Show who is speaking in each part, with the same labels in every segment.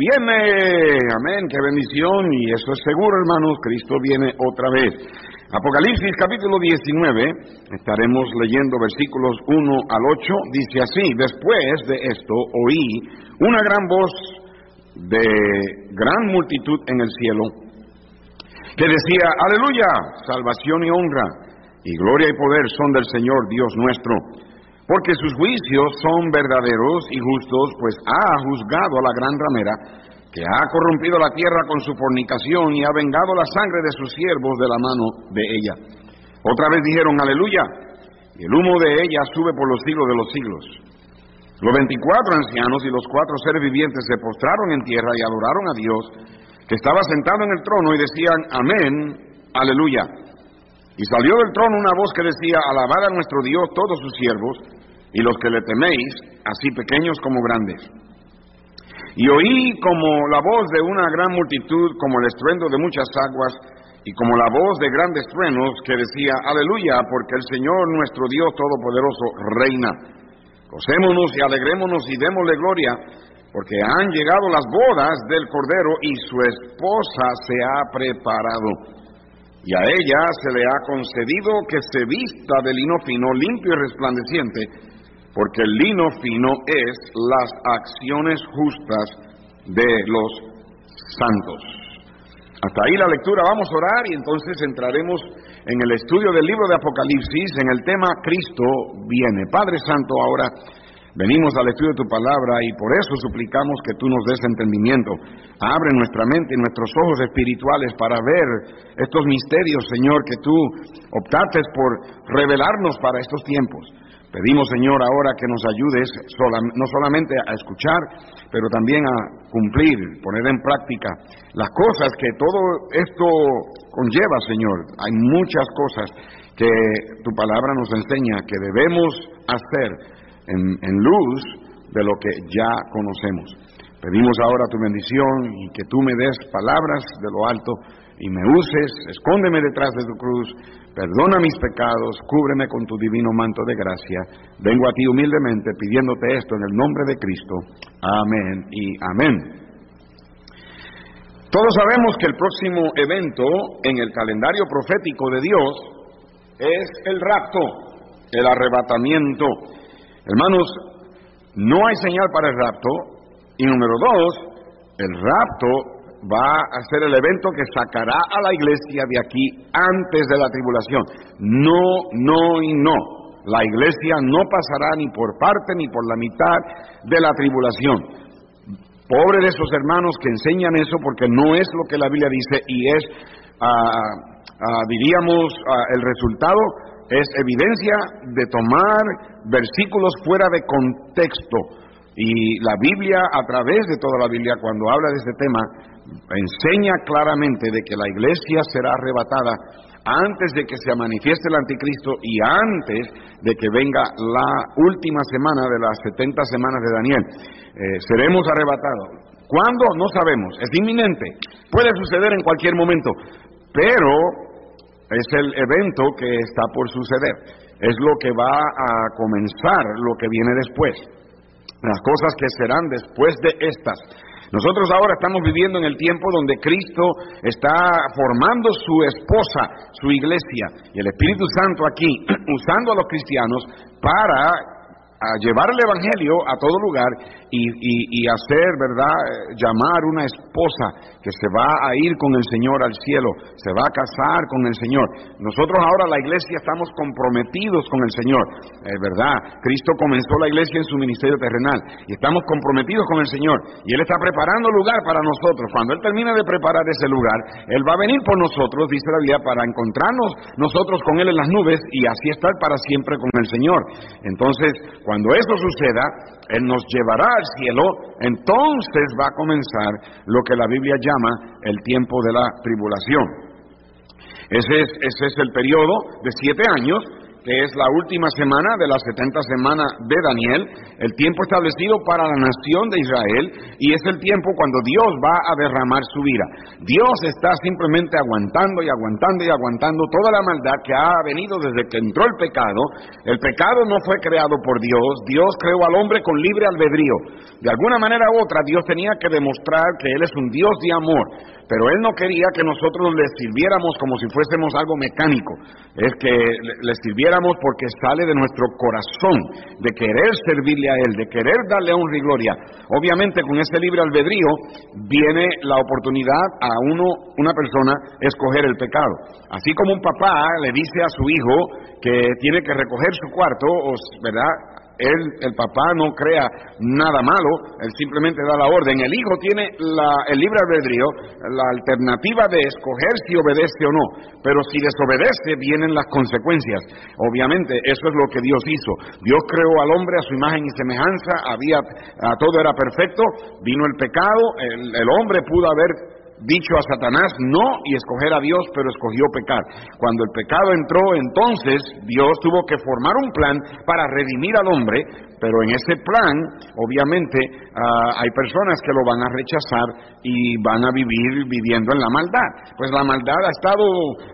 Speaker 1: Viene, amén, qué bendición, y eso es seguro, hermanos, Cristo viene otra vez. Apocalipsis capítulo 19, estaremos leyendo versículos 1 al 8, dice así, después de esto oí una gran voz de gran multitud en el cielo, que decía, aleluya, salvación y honra, y gloria y poder son del Señor Dios nuestro porque sus juicios son verdaderos y justos, pues ha juzgado a la gran ramera, que ha corrompido la tierra con su fornicación y ha vengado la sangre de sus siervos de la mano de ella. Otra vez dijeron, aleluya, y el humo de ella sube por los siglos de los siglos. Los veinticuatro ancianos y los cuatro seres vivientes se postraron en tierra y adoraron a Dios, que estaba sentado en el trono, y decían, amén, aleluya. Y salió del trono una voz que decía, alabad a nuestro Dios todos sus siervos, y los que le teméis, así pequeños como grandes. Y oí como la voz de una gran multitud, como el estruendo de muchas aguas, y como la voz de grandes truenos que decía, aleluya, porque el Señor nuestro Dios Todopoderoso reina. Gocémonos y alegrémonos y démosle gloria, porque han llegado las bodas del Cordero y su esposa se ha preparado. Y a ella se le ha concedido que se vista de lino fino, limpio y resplandeciente, porque el lino fino es las acciones justas de los santos. Hasta ahí la lectura, vamos a orar y entonces entraremos en el estudio del libro de Apocalipsis en el tema Cristo viene. Padre Santo, ahora venimos al estudio de tu palabra y por eso suplicamos que tú nos des entendimiento. Abre nuestra mente y nuestros ojos espirituales para ver estos misterios, Señor, que tú optaste por revelarnos para estos tiempos. Pedimos, Señor, ahora que nos ayudes no solamente a escuchar, pero también a cumplir, poner en práctica las cosas que todo esto conlleva, Señor. Hay muchas cosas que tu palabra nos enseña que debemos hacer en, luz de lo que ya conocemos. Pedimos ahora tu bendición y que tú me des palabras de lo alto y me uses, escóndeme detrás de tu cruz Perdona mis pecados, cúbreme con tu divino manto de gracia. Vengo a ti humildemente pidiéndote esto en el nombre de Cristo. Amén y amén. Todos sabemos que el próximo evento en el calendario profético de Dios es el rapto, el arrebatamiento. Hermanos, no hay señal para el rapto. Y número dos, el rapto va a ser el evento que sacará a la iglesia de aquí antes de la tribulación. No, no y no. La iglesia no pasará ni por parte ni por la mitad de la tribulación. Pobre de esos hermanos que enseñan eso porque no es lo que la Biblia dice y es, ah, ah, diríamos, ah, el resultado es evidencia de tomar versículos fuera de contexto. Y la Biblia, a través de toda la Biblia, cuando habla de este tema, enseña claramente de que la iglesia será arrebatada antes de que se manifieste el anticristo y antes de que venga la última semana de las 70 semanas de Daniel. Eh, seremos arrebatados. ¿Cuándo? No sabemos. Es inminente. Puede suceder en cualquier momento. Pero es el evento que está por suceder. Es lo que va a comenzar, lo que viene después. Las cosas que serán después de estas. Nosotros ahora estamos viviendo en el tiempo donde Cristo está formando su esposa, su iglesia, y el Espíritu Santo aquí, usando a los cristianos para a llevar el Evangelio a todo lugar y, y, hacer, ¿verdad?, llamar una esposa que se va a ir con el Señor al cielo, se va a casar con el Señor. Nosotros ahora la iglesia estamos comprometidos con el Señor, es verdad, Cristo comenzó la iglesia en su ministerio terrenal y estamos comprometidos con el Señor y Él está preparando lugar para nosotros. Cuando Él termine de preparar ese lugar, Él va a venir por nosotros, dice la Biblia, para encontrarnos nosotros con Él en las nubes y así estar para siempre con el Señor. Entonces, cuando eso suceda, Él nos llevará al cielo, entonces va a comenzar lo que la Biblia llama el tiempo de la tribulación. Ese es, ese es el periodo de siete años que es la última semana de las 70 semanas de Daniel, el tiempo establecido para la nación de Israel, y es el tiempo cuando Dios va a derramar su ira. Dios está simplemente aguantando y aguantando y aguantando toda la maldad que ha venido desde que entró el pecado. El pecado no fue creado por Dios, Dios creó al hombre con libre albedrío. De alguna manera u otra, Dios tenía que demostrar que Él es un Dios de amor, pero Él no quería que nosotros le sirviéramos como si fuésemos algo mecánico, es que le sirviéramos porque sale de nuestro corazón, de querer servirle a Él, de querer darle honra y gloria. Obviamente con ese libre albedrío viene la oportunidad a uno, una persona, escoger el pecado. Así como un papá le dice a su hijo que tiene que recoger su cuarto, ¿verdad? Él, el papá no crea nada malo, él simplemente da la orden. El hijo tiene el libre albedrío, la alternativa de escoger si obedece o no, pero si desobedece vienen las consecuencias. Obviamente, eso es lo que Dios hizo. Dios creó al hombre a su imagen y semejanza, había, todo era perfecto, vino el pecado, el hombre pudo haber dicho a Satanás no y escoger a Dios, pero escogió pecar. Cuando el pecado entró, entonces Dios tuvo que formar un plan para redimir al hombre, pero en ese plan, obviamente, ah, hay personas que lo van a rechazar y van a vivir viviendo en la maldad. Pues la maldad ha estado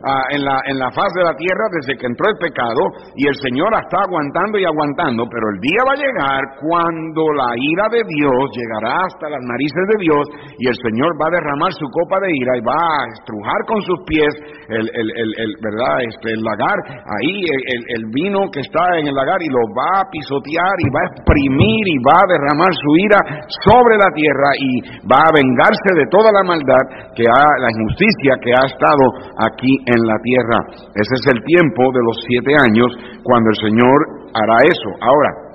Speaker 1: ah, en, la, en la faz de la tierra desde que entró el pecado y el Señor está aguantando y aguantando, pero el día va a llegar cuando la ira de Dios llegará hasta las narices de Dios y el Señor va a derramar su copa de ira y va a estrujar con sus pies el, el, el, ¿verdad? Este, el lagar, ahí el, vino que está en el lagar y lo va a pisotear y va a exprimir y va a derramar su ira sobre la tierra y va a vengarse de toda la maldad que ha, la injusticia que ha estado aquí en la tierra. Ese es el tiempo de los siete años cuando el Señor hará eso. Ahora,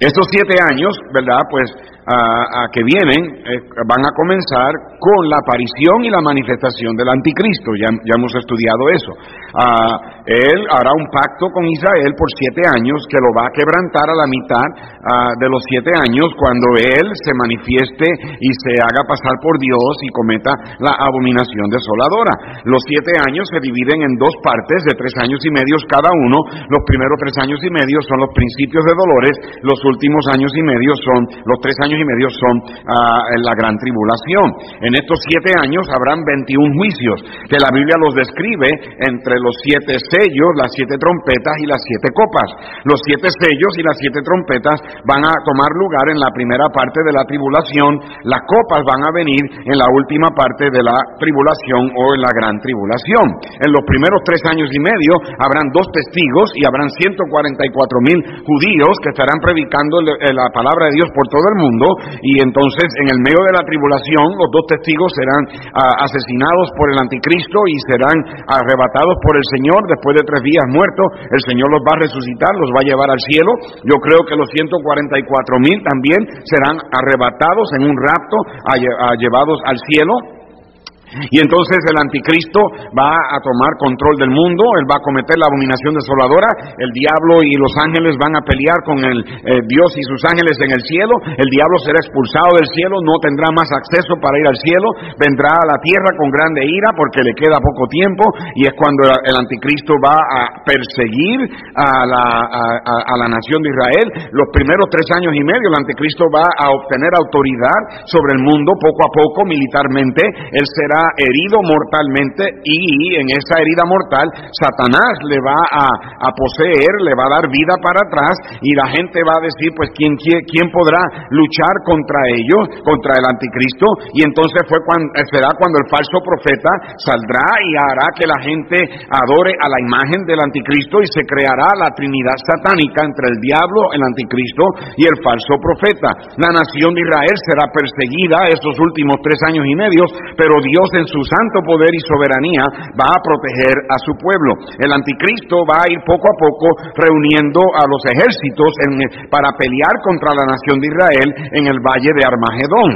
Speaker 1: estos siete años, ¿verdad? Pues a, que vienen eh, van a comenzar con la aparición y la manifestación del anticristo. Ya, ya hemos estudiado eso. Ah, él hará un pacto con Israel por siete años que lo va a quebrantar a la mitad ah, de los siete años cuando él se manifieste y se haga pasar por Dios y cometa la abominación desoladora. Los siete años se dividen en dos partes de tres años y medio cada uno. Los primeros tres años y medio son los principios de dolores, los últimos años y medio son los tres años y medio son ah, la gran tribulación. En estos siete años habrán 21 juicios que la Biblia los describe entre los siete sellos, las siete trompetas y las siete copas. Los siete sellos y las siete trompetas van a tomar lugar en la primera parte de la tribulación, las copas van a venir en la última parte de la tribulación o en la gran tribulación. En los primeros tres años y medio habrán dos testigos y habrán 144 mil judíos que estarán predicando la palabra de Dios por todo el mundo y entonces en el medio de la tribulación los dos testigos serán ah, asesinados por el anticristo y serán arrebatados por el Señor después de tres días muertos. El Señor los va a resucitar, los va a llevar al cielo. Yo creo que los 144 mil también serán arrebatados en un rapto, llevados al cielo. Y entonces el anticristo va a tomar control del mundo, él va a cometer la abominación desoladora, el diablo y los ángeles van a pelear con el eh, Dios y sus ángeles en el cielo, el diablo será expulsado del cielo, no tendrá más acceso para ir al cielo, vendrá a la tierra con grande ira porque le queda poco tiempo y es cuando el anticristo va a perseguir a la, a la nación de Israel. Los primeros tres años y medio el anticristo va a obtener autoridad sobre el mundo poco a poco militarmente, él será herido mortalmente y en esa herida mortal Satanás le va a, poseer, le va a dar vida para atrás y la gente va a decir, pues, ¿quién, quién podrá luchar contra ellos, contra el anticristo? Y entonces fue cuando, será cuando el falso profeta saldrá y hará que la gente adore a la imagen del anticristo y se creará la trinidad satánica entre el diablo, el anticristo y el falso profeta. La nación de Israel será perseguida estos últimos tres años y medio, pero Dios en su santo poder y soberanía va a proteger a su pueblo. El anticristo va a ir poco a poco reuniendo a los ejércitos para pelear contra la nación de Israel en el valle de Armagedón.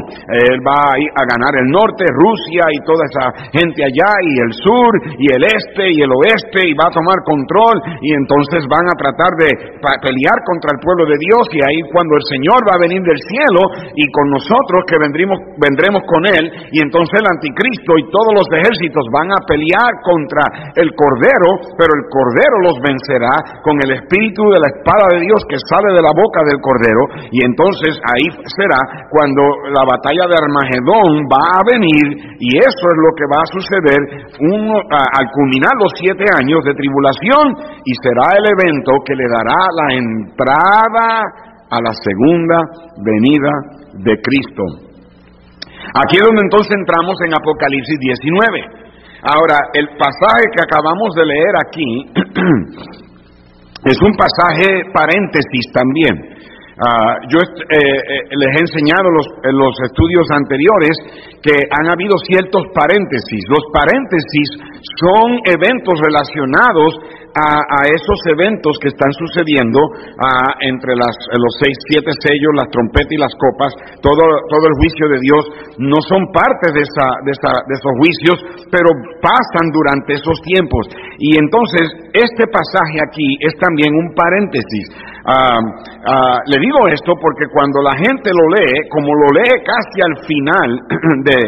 Speaker 1: Él va a, ir a ganar el norte, Rusia y toda esa gente allá, y el sur, y el este, y el oeste, y va a tomar control, y entonces van a tratar de pelear contra el pueblo de Dios, y ahí cuando el Señor va a venir del cielo, y con nosotros que vendremos, vendremos con Él, y entonces el anticristo Cristo y todos los ejércitos van a pelear contra el Cordero, pero el Cordero los vencerá con el espíritu de la espada de Dios que sale de la boca del Cordero y entonces ahí será cuando la batalla de Armagedón va a venir y eso es lo que va a suceder al culminar los siete años de tribulación y será el evento que le dará la entrada a la segunda venida de Cristo. Aquí es donde entonces entramos en Apocalipsis 19. Ahora, el pasaje que acabamos de leer aquí es un pasaje paréntesis también. Ah, yo eh, eh, les he enseñado los, en los estudios anteriores que han habido ciertos paréntesis. Los paréntesis son eventos relacionados a, esos eventos que están sucediendo entre las, los seis, siete sellos, las trompetas y las copas, todo, todo el juicio de Dios, no son parte de, esa, de, esa, de esos juicios, pero pasan durante esos tiempos. Y entonces, este pasaje aquí es también un paréntesis. Ah, ah, le digo esto porque cuando la gente lo lee, como lo lee casi al final de,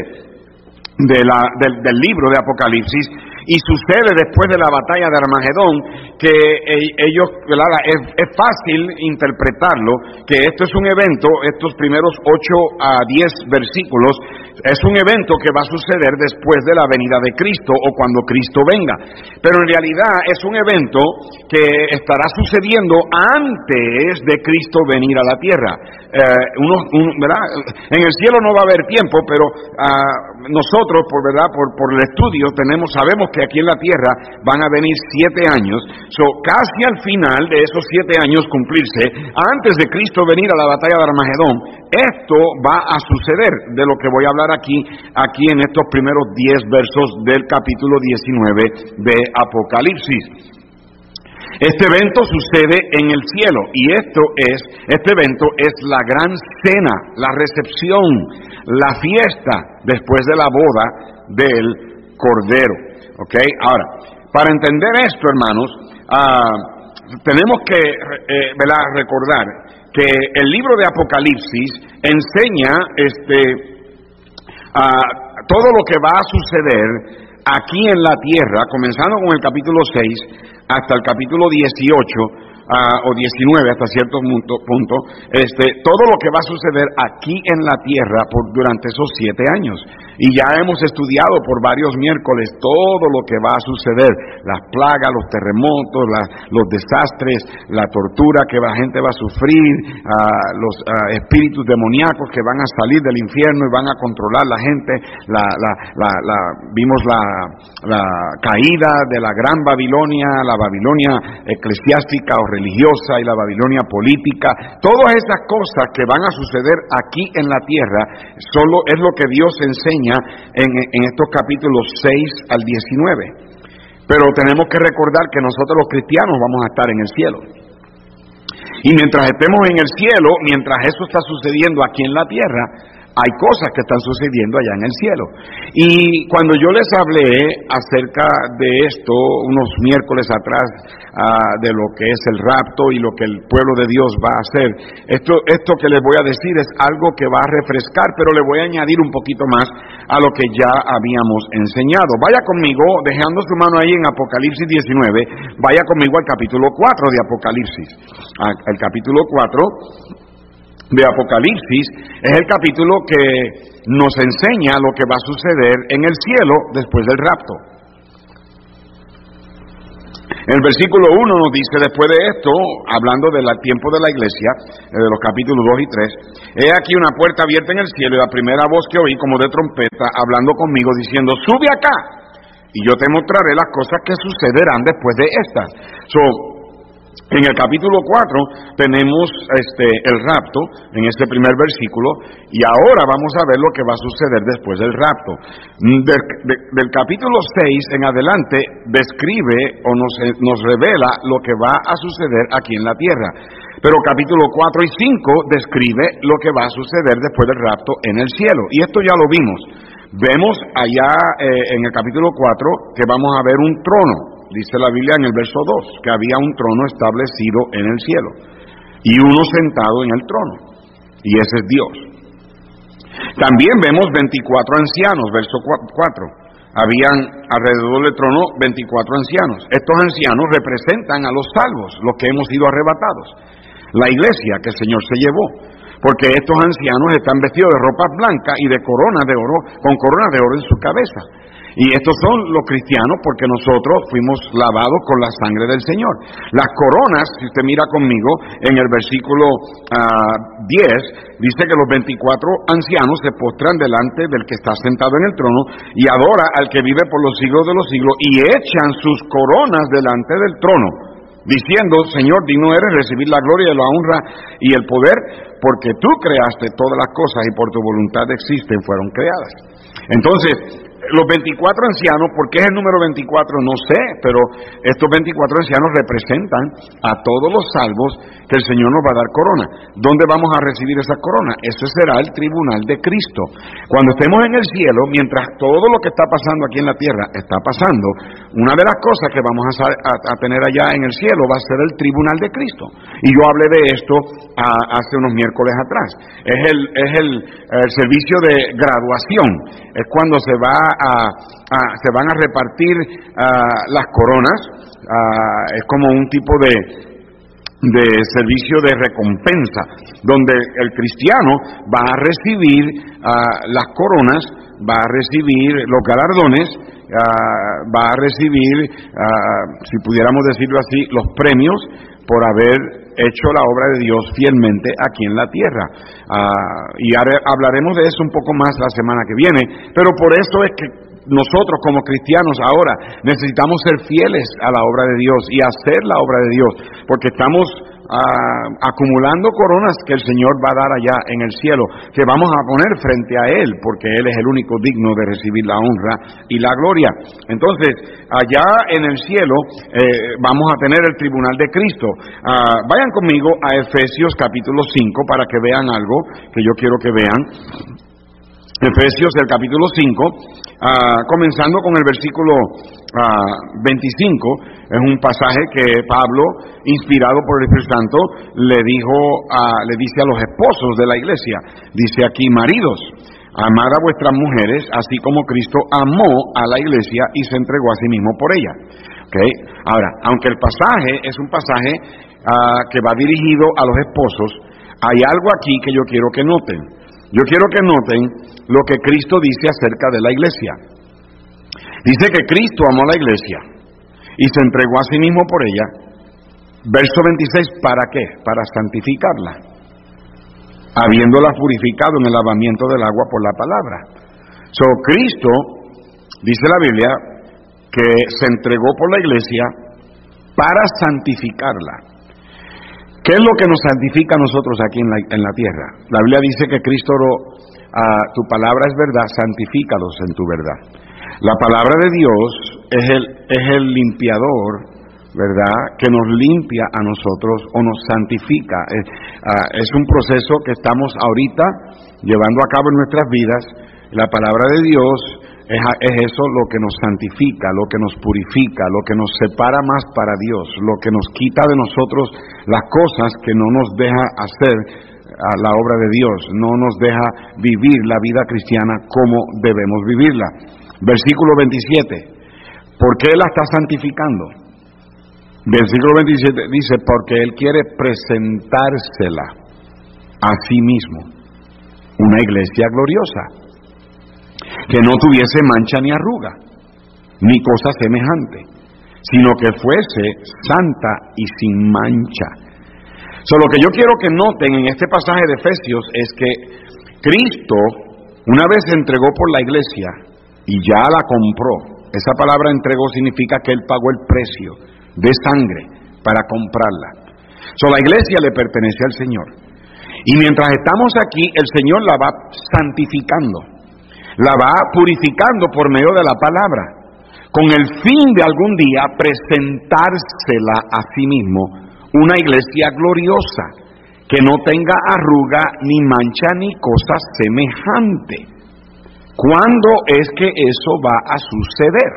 Speaker 1: de la, del libro de Apocalipsis, y sucede después de la batalla de Armagedón que e-, ellos, es, fácil interpretarlo, que esto es un evento, estos primeros 8 a 10 versículos, es un evento que va a suceder después de la venida de Cristo o cuando Cristo venga. Pero en realidad es un evento que estará sucediendo antes de Cristo venir a la tierra. Eh, uno, En el cielo no va a haber tiempo, pero uh, nosotros, por verdad, por, por el estudio, tenemos, sabemos aquí en la tierra van a venir siete años, so, casi al final de esos siete años cumplirse, antes de Cristo venir a la batalla de Armagedón, esto va a suceder, de lo que voy a hablar aquí, aquí en estos primeros diez versos del capítulo 19 de Apocalipsis. Este evento sucede en el cielo y esto es, este evento es la gran cena, la recepción, la fiesta después de la boda del Cordero. ¿Ok? Ahora, para entender esto, hermanos, ah, tenemos que eh, recordar que el libro de Apocalipsis enseña este, todo lo que va a suceder aquí en la tierra, comenzando con el capítulo 6 hasta el capítulo 18, o 19 hasta cierto punto, este, todo lo que va a suceder aquí en la tierra por, durante esos siete años. Y ya hemos estudiado por varios miércoles todo lo que va a suceder, las plagas, los terremotos, los desastres, la tortura que la gente va a sufrir, los espíritus demoníacos que van a salir del infierno y van a controlar la gente. La, vimos la, caída de la gran Babilonia, la Babilonia eclesiástica o religiosa y la Babilonia política. Todas esas cosas que van a suceder aquí en la tierra solo es lo que Dios enseña en, estos capítulos 6 al 19. Pero tenemos que recordar que nosotros los cristianos vamos a estar en el cielo. Y mientras estemos en el cielo, mientras eso está sucediendo aquí en la tierra, hay cosas que están sucediendo allá en el cielo. Y cuando yo les hablé acerca de esto unos miércoles atrás, ah, de lo que es el rapto y lo que el pueblo de Dios va a hacer, esto, esto que les voy a decir es algo que va a refrescar, pero le voy a añadir un poquito más a lo que ya habíamos enseñado. Vaya conmigo, dejando su mano ahí en Apocalipsis 19, vaya conmigo al capítulo 4 de Apocalipsis. Al capítulo 4 de Apocalipsis es el capítulo que nos enseña lo que va a suceder en el cielo después del rapto. El versículo 1 nos dice después de esto, hablando del tiempo de la iglesia, eh, de los capítulos 2 y 3, he aquí una puerta abierta en el cielo y la primera voz que oí como de trompeta hablando conmigo diciendo, sube acá y yo te mostraré las cosas que sucederán después de estas. En el capítulo 4 tenemos este, el rapto, en este primer versículo, y ahora vamos a ver lo que va a suceder después del rapto. Del, capítulo 6 en adelante describe o nos, nos revela lo que va a suceder aquí en la tierra. Pero capítulo 4 y 5 describe lo que va a suceder después del rapto en el cielo. Y esto ya lo vimos. Vemos allá eh, en el capítulo 4 que vamos a ver un trono dice la Biblia en el verso 2, que había un trono establecido en el cielo y uno sentado en el trono, y ese es Dios. También vemos 24 ancianos, verso 4. Habían alrededor del trono 24 ancianos. Estos ancianos representan a los salvos, los que hemos sido arrebatados. La iglesia que el Señor se llevó. Porque estos ancianos están vestidos de ropa blanca y de corona de oro, con corona de oro en su cabeza. Y estos son los cristianos porque nosotros fuimos lavados con la sangre del Señor. Las coronas, si usted mira conmigo, en el versículo 10, ah, dice que los 24 ancianos se postran delante del que está sentado en el trono y adora al que vive por los siglos de los siglos y echan sus coronas delante del trono diciendo, Señor, digno eres recibir la gloria la honra y el poder, porque tú creaste todas las cosas y por tu voluntad existen, fueron creadas. Entonces, los 24 ancianos, ¿por qué es el número 24? No sé, pero estos 24 ancianos representan a todos los salvos que el Señor nos va a dar corona. ¿Dónde vamos a recibir esa corona? Ese será el tribunal de Cristo. Cuando estemos en el cielo, mientras todo lo que está pasando aquí en la tierra está pasando, una de las cosas que vamos a, tener allá en el cielo va a ser el tribunal de Cristo. Y yo hablé de esto hace unos miércoles atrás. Es el, es el servicio de graduación. Es cuando se va se van a repartir las coronas, es como un tipo de, de servicio de recompensa, donde el cristiano va a recibir las coronas, va a recibir los galardones, va a recibir, si pudiéramos decirlo así, los premios por haber hecho la obra de Dios fielmente aquí en la tierra. y hablaremos de eso un poco más la semana que viene, pero por eso es que nosotros como cristianos ahora necesitamos ser fieles a la obra de Dios y hacer la obra de Dios, porque estamos acumulando coronas que el Señor va a dar allá en el cielo, que vamos a poner frente a Él, porque Él es el único digno de recibir la honra y la gloria. Entonces, allá en el cielo eh, vamos a tener el tribunal de Cristo. Ah, vayan conmigo a Efesios capítulo 5 para que vean algo que yo quiero que vean. Efesios, el capítulo 5, Ah, comenzando con el versículo 25, ah, es un pasaje que Pablo, inspirado por el Espíritu Santo, le dijo, le dice a los esposos de la iglesia, dice aquí, maridos, amad a vuestras mujeres, así como Cristo amó a la iglesia y se entregó a sí mismo por ella. Okay. Ahora, aunque el pasaje es un pasaje ah, que va dirigido a los esposos, hay algo aquí que yo quiero que noten. Yo quiero que noten lo que Cristo dice acerca de la iglesia. Dice que Cristo amó a la iglesia y se entregó a sí mismo por ella. Verso 26, ¿para qué? Para santificarla, habiéndola purificado en el lavamiento del agua por la palabra. So, Cristo, dice la Biblia, que se entregó por la iglesia para santificarla. ¿Qué es lo que nos santifica a nosotros aquí en la, en la tierra? La Biblia dice que Cristo, uh, tu palabra es verdad, santifícalos en tu verdad. La palabra de Dios es el, es el limpiador, ¿verdad? Que nos limpia a nosotros o nos santifica. Es, uh, es un proceso que estamos ahorita llevando a cabo en nuestras vidas. La palabra de Dios es, eso lo que nos santifica, lo que nos purifica, lo que nos separa más para Dios, lo que nos quita de nosotros las cosas que no nos deja hacer a la obra de Dios, no nos deja vivir la vida cristiana como debemos vivirla. Versículo 27. ¿Por qué la está santificando? Versículo 27 dice, porque Él quiere presentársela a sí mismo, una iglesia gloriosa que no tuviese mancha ni arruga, ni cosa semejante, sino que fuese santa y sin mancha. So, lo que yo quiero que noten en este pasaje de Efesios es que Cristo una vez se entregó por la iglesia y ya la compró. Esa palabra entregó significa que Él pagó el precio de sangre para comprarla. So, la iglesia le pertenece al Señor. Y mientras estamos aquí, el Señor la va santificando la va purificando por medio de la palabra, con el fin de algún día presentársela a sí mismo una iglesia gloriosa, que no tenga arruga, ni mancha, ni cosa semejante. ¿Cuándo es que eso va a suceder?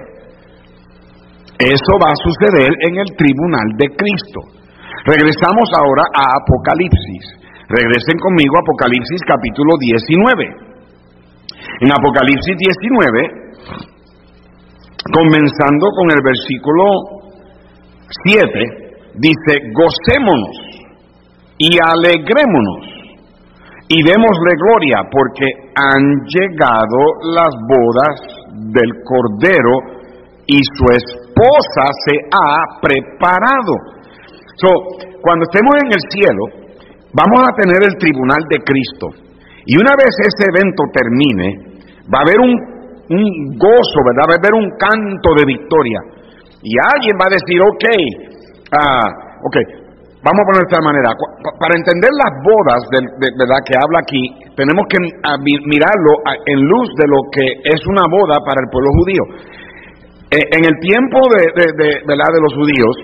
Speaker 1: Eso va a suceder en el tribunal de Cristo. Regresamos ahora a Apocalipsis. Regresen conmigo a Apocalipsis capítulo 19. En Apocalipsis 19, comenzando con el versículo 7, dice, gocémonos y alegrémonos y démosle gloria porque han llegado las bodas del Cordero y su esposa se ha preparado. So, cuando estemos en el cielo, vamos a tener el tribunal de Cristo. Y una vez ese evento termine, va a haber un, un gozo, ¿verdad? Va a haber un canto de victoria. Y alguien va a decir, ok, ah, ok, vamos a poner de esta manera. Para entender las bodas de, ¿verdad? que habla aquí, tenemos que mirarlo en luz de lo que es una boda para el pueblo judío. Eh, en el tiempo de, ¿verdad? de los judíos,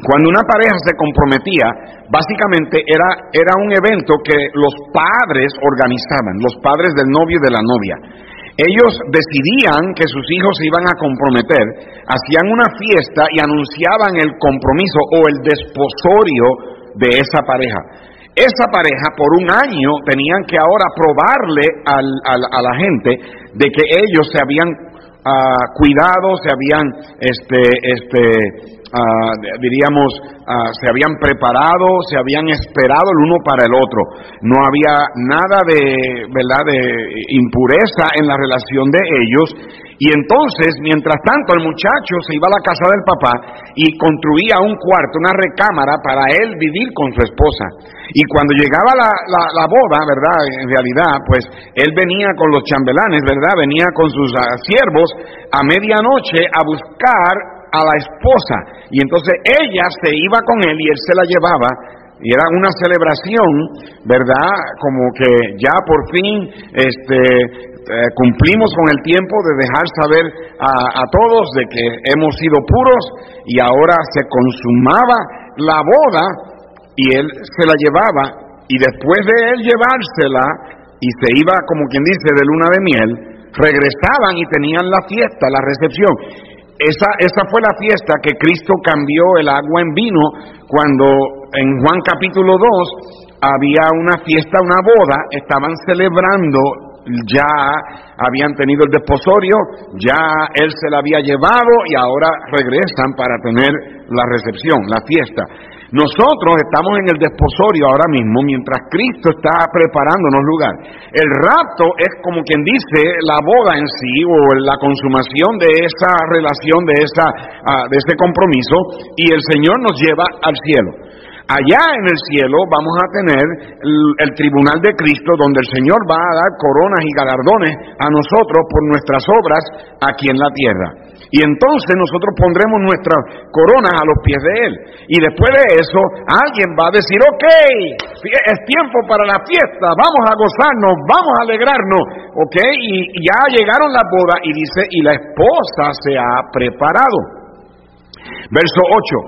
Speaker 1: cuando una pareja se comprometía, básicamente era, era un evento que los padres organizaban, los padres del novio y de la novia. Ellos decidían que sus hijos se iban a comprometer, hacían una fiesta y anunciaban el compromiso o el desposorio de esa pareja. Esa pareja por un año tenían que ahora probarle a la gente de que ellos se habían Ah, cuidados, se habían, este, este, uh, diríamos, uh, se habían preparado, se habían esperado el uno para el otro. No había nada de, ¿verdad?, de impureza en la relación de ellos. Y entonces, mientras tanto, el muchacho se iba a la casa del papá y construía un cuarto, una recámara para él vivir con su esposa. Y cuando llegaba la, la, boda, ¿verdad? En realidad, pues él venía con los chambelanes, ¿verdad? Venía con sus ah, siervos a medianoche a buscar a la esposa. Y entonces ella se iba con él y él se la llevaba. Y era una celebración, ¿verdad? Como que ya por fin este, eh, cumplimos con el tiempo de dejar saber a, a todos de que hemos sido puros y ahora se consumaba la boda y él se la llevaba y después de él llevársela y se iba, como quien dice, de luna de miel, regresaban y tenían la fiesta, la recepción. Esa, esa fue la fiesta que Cristo cambió el agua en vino cuando en Juan capítulo 2 había una fiesta, una boda, estaban celebrando ya habían tenido el desposorio, ya él se la había llevado y ahora regresan para tener la recepción, la fiesta. Nosotros estamos en el desposorio ahora mismo mientras Cristo está preparándonos lugar. El rapto es como quien dice la boda en sí o la consumación de esa relación, de, esa, ah, de ese compromiso y el Señor nos lleva al cielo. Allá en el cielo vamos a tener el, tribunal de Cristo donde el Señor va a dar coronas y galardones a nosotros por nuestras obras aquí en la tierra. Y entonces nosotros pondremos nuestras coronas a los pies de Él. Y después de eso, alguien va a decir, ok, es tiempo para la fiesta, vamos a gozarnos, vamos a alegrarnos, ok. Y ya llegaron las bodas y dice, y la esposa se ha preparado. Verso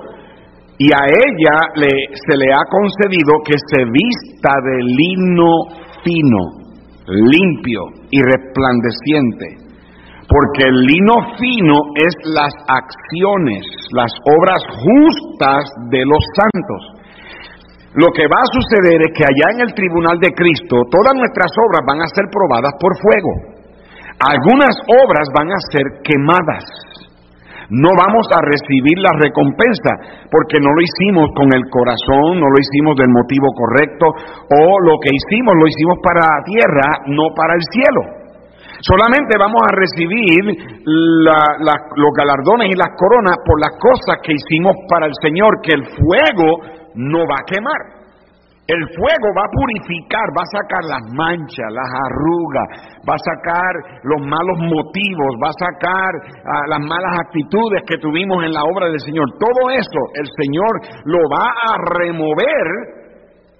Speaker 1: 8. Y a ella le, se le ha concedido que se vista de lino fino, limpio y resplandeciente porque el lino fino es las acciones, las obras justas de los santos. Lo que va a suceder es que allá en el tribunal de Cristo todas nuestras obras van a ser probadas por fuego. Algunas obras van a ser quemadas. No vamos a recibir la recompensa porque no lo hicimos con el corazón, no lo hicimos del motivo correcto o lo que hicimos lo hicimos para la tierra, no para el cielo. Solamente vamos a recibir los galardones y las coronas por las cosas que hicimos para el Señor, que el fuego no va a quemar. El fuego va a purificar, va a sacar las manchas, las arrugas, va a sacar los malos motivos, va a sacar ah, las malas actitudes que tuvimos en la obra del Señor. Todo eso el Señor lo va a remover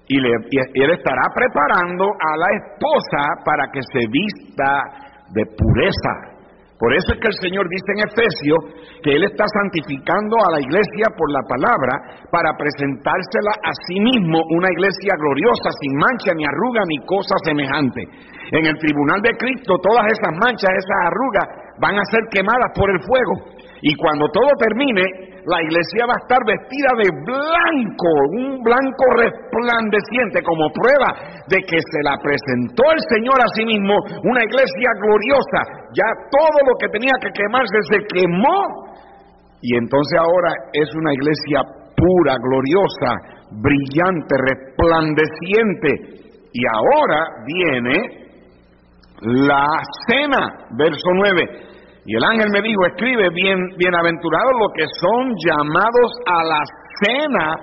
Speaker 1: y, y Él estará preparando a la esposa para que se vista de pureza. Por eso es que el Señor dice en Efesios que Él está santificando a la iglesia por la palabra para presentársela a sí mismo una iglesia gloriosa, sin mancha, ni arruga, ni cosa semejante. En el tribunal de Cristo todas esas manchas, esas arrugas van a ser quemadas por el fuego. Y cuando todo termine, la iglesia va a estar vestida de blanco, un blanco resplandeciente como prueba de que se la presentó el Señor a sí mismo, una iglesia gloriosa. Ya todo lo que tenía que quemarse se quemó. Y entonces ahora es una iglesia pura, gloriosa, brillante, resplandeciente. Y ahora viene la cena, verso 9. Y el ángel me dijo, escribe, bien, bienaventurados los que son llamados a la cena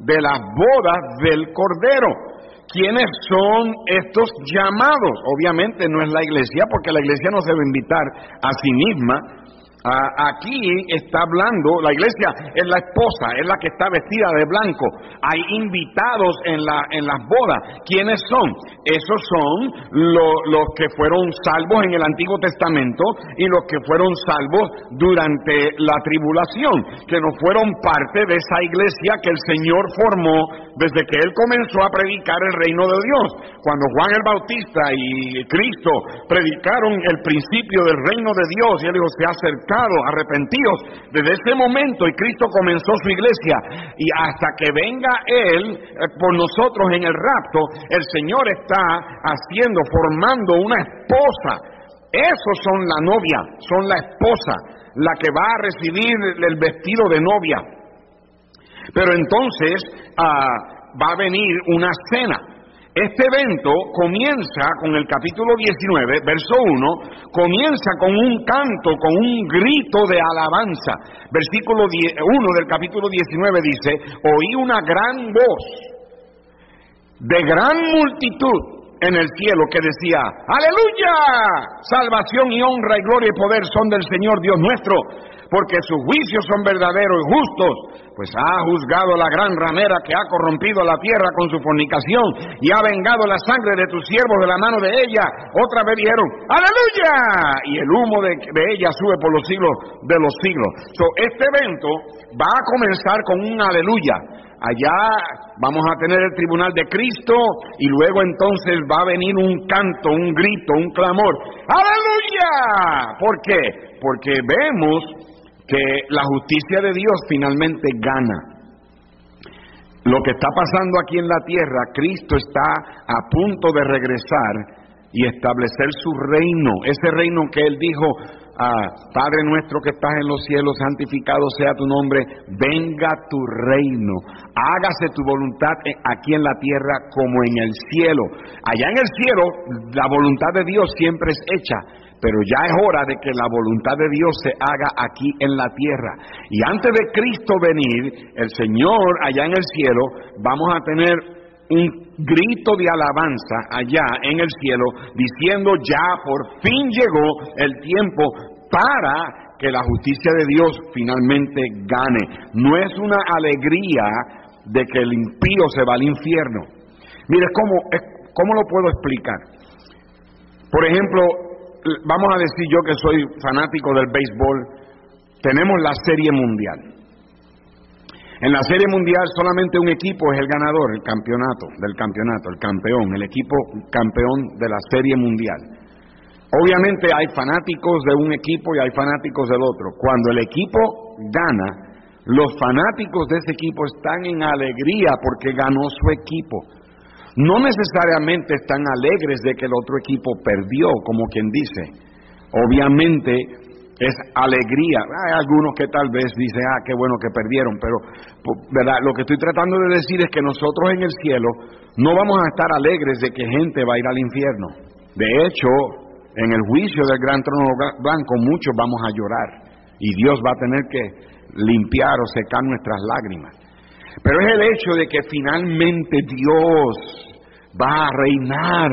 Speaker 1: de las bodas del Cordero. ¿Quiénes son estos llamados? Obviamente no es la iglesia, porque la iglesia no se va a invitar a sí misma, aquí está hablando, la iglesia es la esposa, es la que está vestida de blanco. Hay invitados en, la, en las bodas. ¿Quiénes son? Esos son los que fueron salvos en el Antiguo Testamento y los que fueron salvos durante la tribulación, que no fueron parte de esa iglesia que el Señor formó desde que Él comenzó a predicar el reino de Dios. Cuando Juan el Bautista y Cristo predicaron el principio del reino de Dios, y Él dijo, se ha arrepentidos desde ese momento y Cristo comenzó su iglesia y hasta que venga Él eh, por nosotros en el rapto, el Señor está haciendo, formando una esposa. Esos son la novia, son la esposa, la que va a recibir el vestido de novia. Pero entonces ah, va a venir una cena. Este evento comienza con el capítulo 19, verso 1, comienza con un canto, con un grito de alabanza. Versículo 1 del capítulo 19 dice, oí una gran voz de gran multitud en el cielo que decía, aleluya, salvación y honra y gloria y poder son del Señor Dios nuestro porque sus juicios son verdaderos y justos, pues ha juzgado la gran ramera que ha corrompido la tierra con su fornicación y ha vengado la sangre de tus siervos de la mano de ella. Otra vez dijeron, aleluya, y el humo de, ella sube por los siglos de los siglos. So, este evento va a comenzar con un aleluya. Allá vamos a tener el tribunal de Cristo y luego entonces va a venir un canto, un grito, un clamor. ¡Aleluya! ¿Por qué? Porque vemos que la justicia de Dios finalmente gana. Lo que está pasando aquí en la tierra, Cristo está a punto de regresar y establecer su reino, ese reino que Él dijo, ah, Padre nuestro que estás en los cielos, santificado sea tu nombre, venga tu reino, hágase tu voluntad aquí en la tierra como en el cielo. Allá en el cielo, la voluntad de Dios siempre es hecha, pero ya es hora de que la voluntad de Dios se haga aquí en la tierra. Y antes de Cristo venir, el Señor allá en el cielo, vamos a tener un grito de alabanza allá en el cielo, diciendo ya por fin llegó el tiempo para que la justicia de Dios finalmente gane. No es una alegría de que el impío se va al infierno. Mire, ¿cómo, cómo lo puedo explicar? Por ejemplo, vamos a decir yo que soy fanático del béisbol, tenemos la serie mundial. En la serie mundial solamente un equipo es el ganador, el campeonato, del campeonato, el campeón, el equipo campeón de la serie mundial. Obviamente hay fanáticos de un equipo y hay fanáticos del otro. Cuando el equipo gana, los fanáticos de ese equipo están en alegría porque ganó su equipo no necesariamente están alegres de que el otro equipo perdió, como quien dice. Obviamente es alegría. Hay algunos que tal vez dicen, ah, qué bueno que perdieron, pero ¿verdad? lo que estoy tratando de decir es que nosotros en el cielo no vamos a estar alegres de que gente va a ir al infierno. De hecho, en el juicio del gran trono blanco muchos vamos a llorar y Dios va a tener que limpiar o secar nuestras lágrimas. Pero es el hecho de que finalmente Dios va a reinar.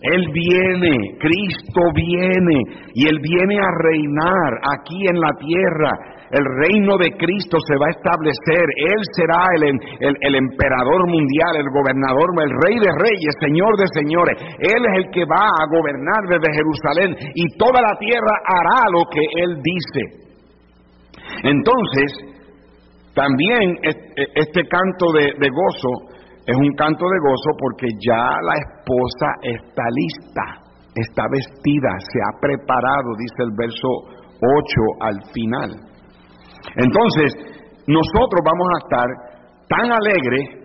Speaker 1: Él viene, Cristo viene y Él viene a reinar aquí en la tierra. El reino de Cristo se va a establecer. Él será el, el, emperador mundial, el gobernador, el rey de reyes, señor de señores. Él es el que va a gobernar desde Jerusalén y toda la tierra hará lo que Él dice. Entonces, también este canto de, gozo es un canto de gozo porque ya la esposa está lista, está vestida, se ha preparado, dice el verso 8 al final. Entonces, nosotros vamos a estar tan alegres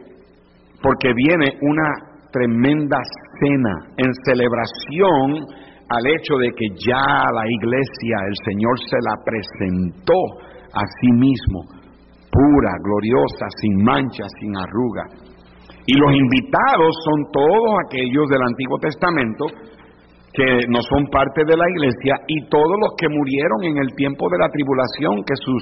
Speaker 1: porque viene una tremenda cena en celebración al hecho de que ya la iglesia, el Señor se la presentó a sí mismo, pura, gloriosa, sin mancha, sin arruga. Y los invitados son todos aquellos del Antiguo Testamento que no son parte de la iglesia y todos los que murieron en el tiempo de la tribulación, que sus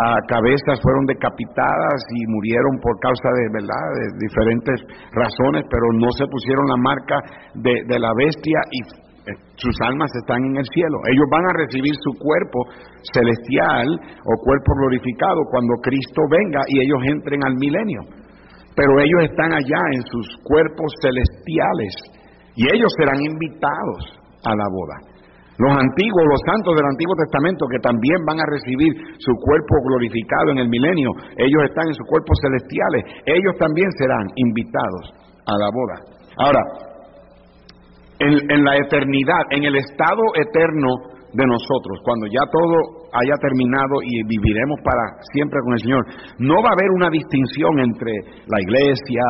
Speaker 1: ah, cabezas fueron decapitadas y murieron por causa de, ¿verdad? de diferentes razones, pero no se pusieron la marca de, de la bestia y eh, sus almas están en el cielo. Ellos van a recibir su cuerpo celestial o cuerpo glorificado cuando Cristo venga y ellos entren al milenio. Pero ellos están allá en sus cuerpos celestiales y ellos serán invitados a la boda. Los antiguos, los santos del Antiguo Testamento que también van a recibir su cuerpo glorificado en el milenio, ellos están en sus cuerpos celestiales, ellos también serán invitados a la boda. Ahora, en, en la eternidad, en el estado eterno de nosotros, cuando ya todo haya terminado y viviremos para siempre con el Señor, no va a haber una distinción entre la iglesia,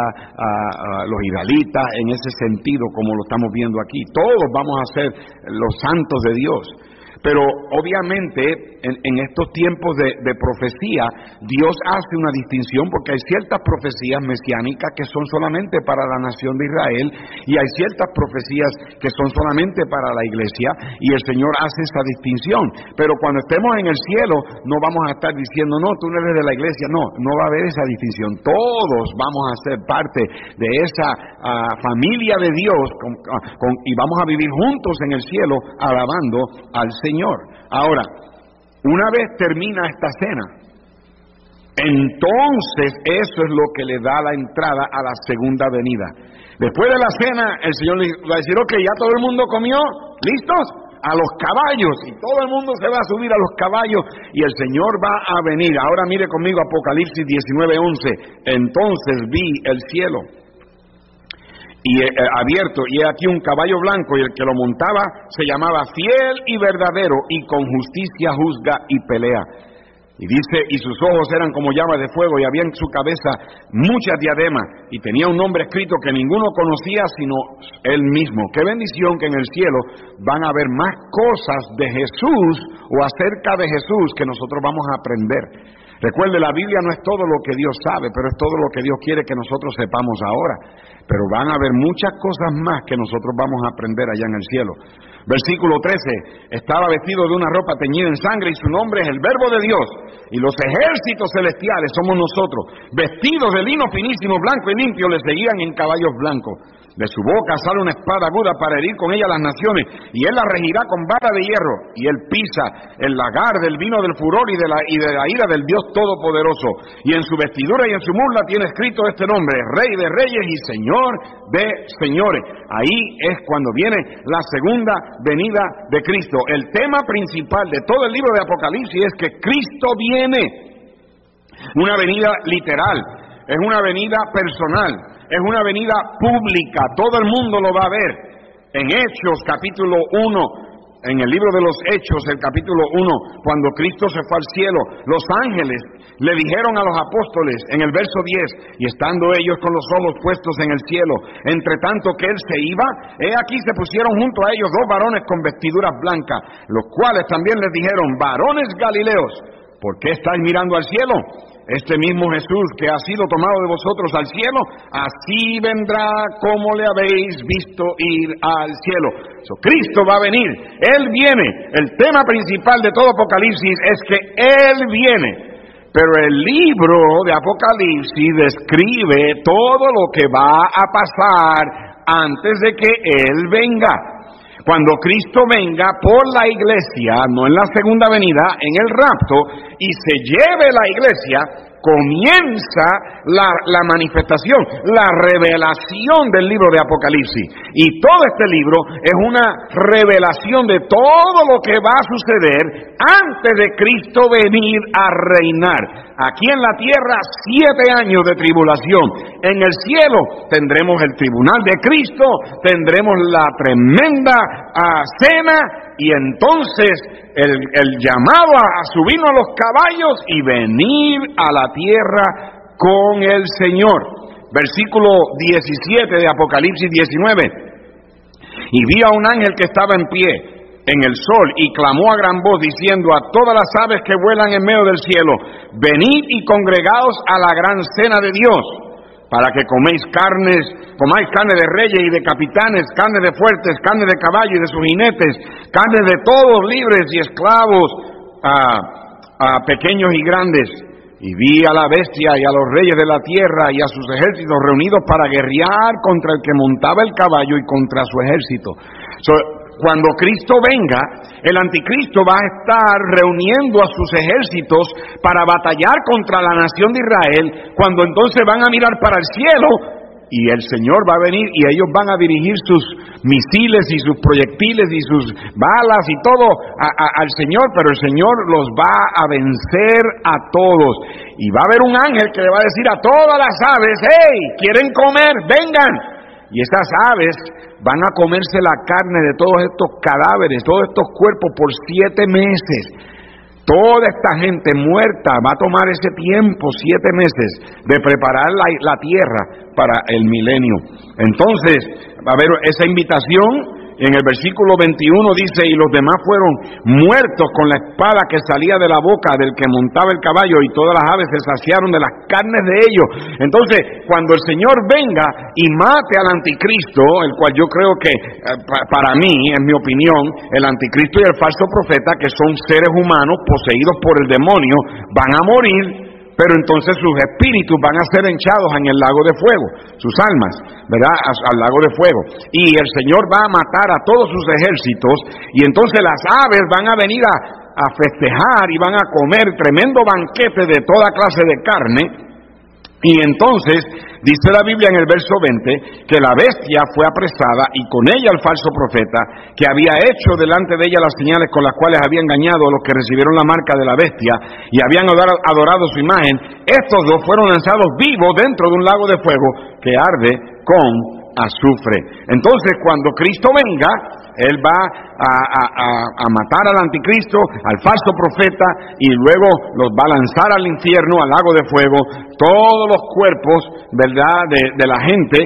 Speaker 1: los israelitas, en ese sentido como lo estamos viendo aquí. Todos vamos a ser los santos de Dios. Pero obviamente en, estos tiempos de, profecía, Dios hace una distinción porque hay ciertas profecías mesiánicas que son solamente para la nación de Israel y hay ciertas profecías que son solamente para la iglesia y el Señor hace esa distinción. Pero cuando estemos en el cielo no vamos a estar diciendo, no, tú no eres de la iglesia, no, no va a haber esa distinción. Todos vamos a ser parte de esa ah, familia de Dios ah, y vamos a vivir juntos en el cielo alabando al. Señor. Ahora, una vez termina esta cena, entonces eso es lo que le da la entrada a la segunda venida. Después de la cena, el Señor le va a decir, ok, ya todo el mundo comió, ¿listos? A los caballos, y todo el mundo se va a subir a los caballos, y el Señor va a venir. Ahora mire conmigo Apocalipsis 19:11. Entonces vi el cielo y eh, abierto, y aquí un caballo blanco, y el que lo montaba se llamaba fiel y verdadero, y con justicia juzga y pelea. Y dice, y sus ojos eran como llamas de fuego, y había en su cabeza muchas diademas, y tenía un nombre escrito que ninguno conocía sino él mismo. Qué bendición que en el cielo van a haber más cosas de Jesús o acerca de Jesús que nosotros vamos a aprender. Recuerde, la Biblia no es todo lo que Dios sabe, pero es todo lo que Dios quiere que nosotros sepamos ahora. Pero van a haber muchas cosas más que nosotros vamos a aprender allá en el cielo. Versículo 13, estaba vestido de una ropa teñida en sangre y su nombre es el verbo de Dios. Y los ejércitos celestiales somos nosotros, vestidos de lino finísimo, blanco y limpio, le seguían en caballos blancos. De su boca sale una espada aguda para herir con ella las naciones, y él la regirá con vara de hierro, y él pisa el lagar del vino del furor y de, la, y de la ira del Dios Todopoderoso. Y en su vestidura y en su musla tiene escrito este nombre, Rey de Reyes y Señor de Señores. Ahí es cuando viene la segunda venida de Cristo. El tema principal de todo el libro de Apocalipsis es que Cristo viene. Una venida literal, es una venida personal es una venida pública, todo el mundo lo va a ver. En Hechos capítulo 1, en el libro de los Hechos, el capítulo 1, cuando Cristo se fue al cielo, los ángeles le dijeron a los apóstoles en el verso 10, y estando ellos con los ojos puestos en el cielo, entre tanto que él se iba, he aquí se pusieron junto a ellos dos varones con vestiduras blancas, los cuales también les dijeron, varones galileos, ¿por qué estáis mirando al cielo? Este mismo Jesús que ha sido tomado de vosotros al cielo, así vendrá como le habéis visto ir al cielo. Cristo va a venir, Él viene. El tema principal de todo Apocalipsis es que Él viene. Pero el libro de Apocalipsis describe todo lo que va a pasar antes de que Él venga. Cuando Cristo venga por la iglesia, no en la segunda venida, en el rapto, y se lleve la iglesia, comienza la, manifestación, la revelación del libro de Apocalipsis. Y todo este libro es una revelación de todo lo que va a suceder antes de Cristo venir a reinar. Aquí en la tierra, siete años de tribulación. En el cielo tendremos el tribunal de Cristo, tendremos la tremenda ah, cena y entonces el, llamado a, subirnos a los caballos y venir a la tierra con el Señor. Versículo 17 de Apocalipsis 19. Y vi a un ángel que estaba en pie en el sol y clamó a gran voz diciendo a todas las aves que vuelan en medio del cielo, venid y congregaos a la gran cena de Dios, para que coméis carnes, comáis carne de reyes y de capitanes, carne de fuertes, carne de caballo y de sus jinetes, carne de todos libres y esclavos, a, pequeños y grandes. Y vi a la bestia y a los reyes de la tierra y a sus ejércitos reunidos para guerrear contra el que montaba el caballo y contra su ejército. Cuando Cristo venga, el anticristo va a estar reuniendo a sus ejércitos para batallar contra la nación de Israel, cuando entonces van a mirar para el cielo y el Señor va a venir y ellos van a dirigir sus misiles y sus proyectiles y sus balas y todo al Señor, pero el Señor los va a vencer a todos. Y va a haber un ángel que le va a decir a todas las aves, hey, ¿quieren comer? Vengan. Y estas aves van a comerse la carne de todos estos cadáveres, todos estos cuerpos por siete meses. Toda esta gente muerta va a tomar ese tiempo, siete meses, de preparar la, tierra para el milenio. Entonces, va a haber esa invitación en el versículo 21 dice, y los demás fueron muertos con la espada que salía de la boca del que montaba el caballo y todas las aves se saciaron de las carnes de ellos. Entonces, cuando el Señor venga y mate al anticristo, el cual yo creo que eh, para mí, en mi opinión, el anticristo y el falso profeta, que son seres humanos poseídos por el demonio, van a morir pero entonces sus espíritus van a ser hinchados en el lago de fuego, sus almas, ¿verdad? Al lago de fuego. Y el Señor va a matar a todos sus ejércitos y entonces las aves van a venir a, a festejar y van a comer tremendo banquete de toda clase de carne y entonces dice la Biblia en el verso 20 que la bestia fue apresada y con ella el falso profeta que había hecho delante de ella las señales con las cuales había engañado a los que recibieron la marca de la bestia y habían adorado su imagen. Estos dos fueron lanzados vivos dentro de un lago de fuego que arde con azufre. Entonces cuando Cristo venga, Él va a, matar al anticristo, al falso profeta, y luego los va a lanzar al infierno, al lago de fuego, todos los cuerpos, ¿verdad?, de, la gente,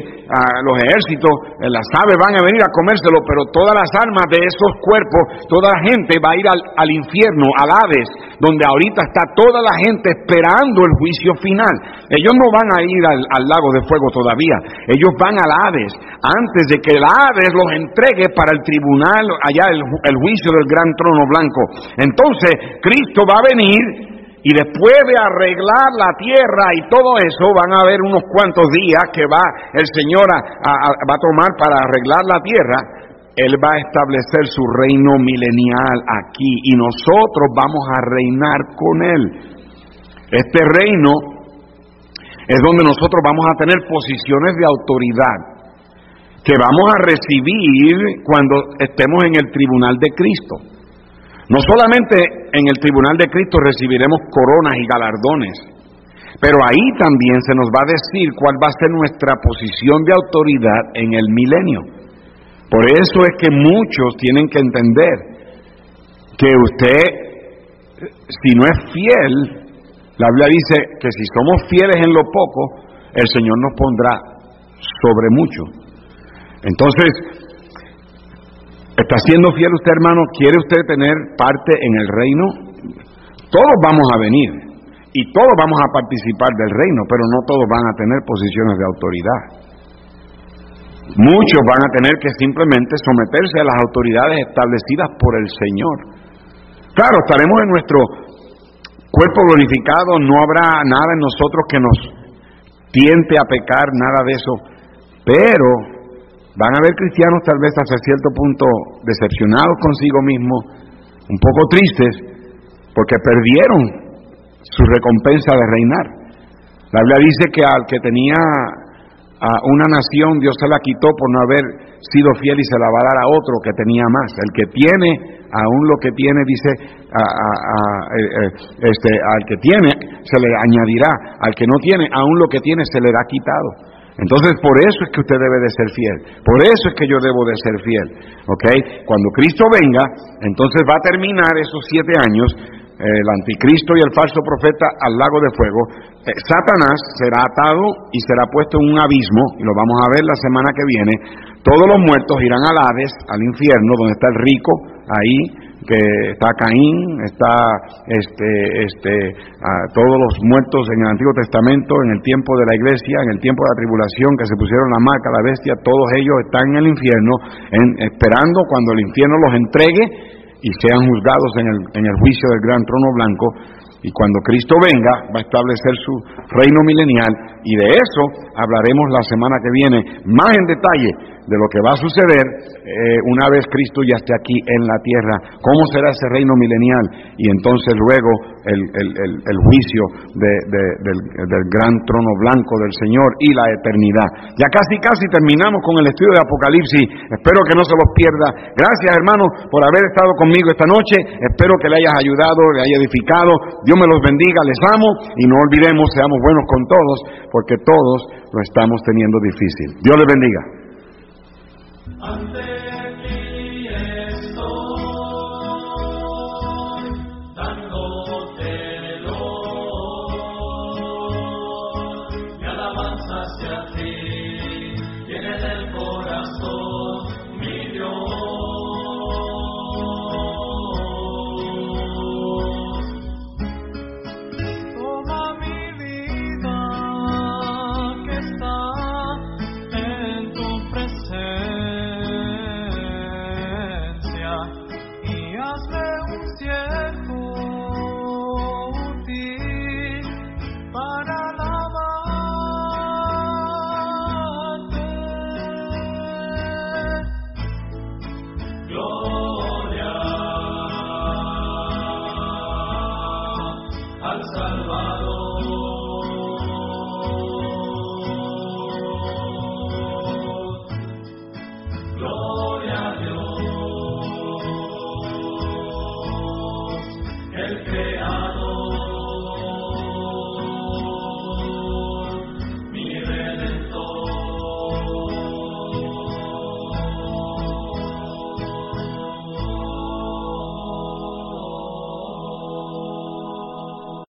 Speaker 1: los ejércitos, eh, las aves van a venir a comérselo, pero todas las armas de esos cuerpos, toda la gente va a ir al, infierno, al Hades, donde ahorita está toda la gente esperando el juicio final. Ellos no van a ir al, lago de fuego todavía, ellos van al Hades, antes de que el Hades los entregue para el tribunal allá el, juicio del gran trono blanco. Entonces, Cristo va a venir y después de arreglar la tierra y todo eso, van a haber unos cuantos días que va el Señor a, a tomar para arreglar la tierra. Él va a establecer su reino milenial aquí y nosotros vamos a reinar con Él. Este reino es donde nosotros vamos a tener posiciones de autoridad que vamos a recibir cuando estemos en el tribunal de Cristo. No solamente en el tribunal de Cristo recibiremos coronas y galardones, pero ahí también se nos va a decir cuál va a ser nuestra posición de autoridad en el milenio. Por eso es que muchos tienen que entender que usted, si no es fiel, la Biblia dice que si somos fieles en lo poco, el Señor nos pondrá sobre mucho. Entonces, ¿está siendo fiel usted, hermano? ¿Quiere usted tener parte en el reino? Todos vamos a venir y todos vamos a participar del reino, pero no todos van a tener posiciones de autoridad. Muchos van a tener que simplemente someterse a las autoridades establecidas por el Señor. Claro, estaremos en nuestro cuerpo glorificado, no habrá nada en nosotros que nos tiente a pecar, nada de eso, pero Van a haber cristianos tal vez hasta cierto punto decepcionados consigo mismos, un poco tristes, porque perdieron su recompensa de reinar. La Biblia dice que al que tenía a una nación, Dios se la quitó por no haber sido fiel y se la va a dar a otro que tenía más. El que tiene, aún lo que tiene, dice, eh, eh, este, al que tiene se le añadirá, al que no tiene, aún lo que tiene se le da quitado. Entonces, por eso es que usted debe de ser fiel. Por eso es que yo debo de ser fiel. ¿Ok? Cuando Cristo venga, entonces va a terminar esos siete años, el anticristo y el falso profeta al lago de fuego. Eh, Satanás será atado y será puesto en un abismo, y lo vamos a ver la semana que viene. Todos los muertos irán al Hades, al infierno, donde está el rico, ahí, que está Caín, está este, este, todos los muertos en el Antiguo Testamento, en el tiempo de la iglesia, en el tiempo de la tribulación, que se pusieron la marca, la bestia, todos ellos están en el infierno, esperando cuando el infierno los entregue y sean juzgados en el, en el juicio del gran trono blanco. Y cuando Cristo venga, va a establecer su reino milenial y de eso hablaremos la semana que viene más en detalle de lo que va a suceder eh, una vez Cristo ya esté aquí en la tierra, cómo será ese reino milenial y entonces luego el, juicio del, del, gran trono blanco del Señor y la eternidad. Ya casi, casi terminamos con el estudio de Apocalipsis, espero que no se los pierda. Gracias hermanos por haber estado conmigo esta noche, espero que le hayas ayudado, le haya edificado, Dios me los bendiga, les amo y no olvidemos, seamos buenos con todos, porque todos lo estamos teniendo difícil. Dios les bendiga.
Speaker 2: Unfair.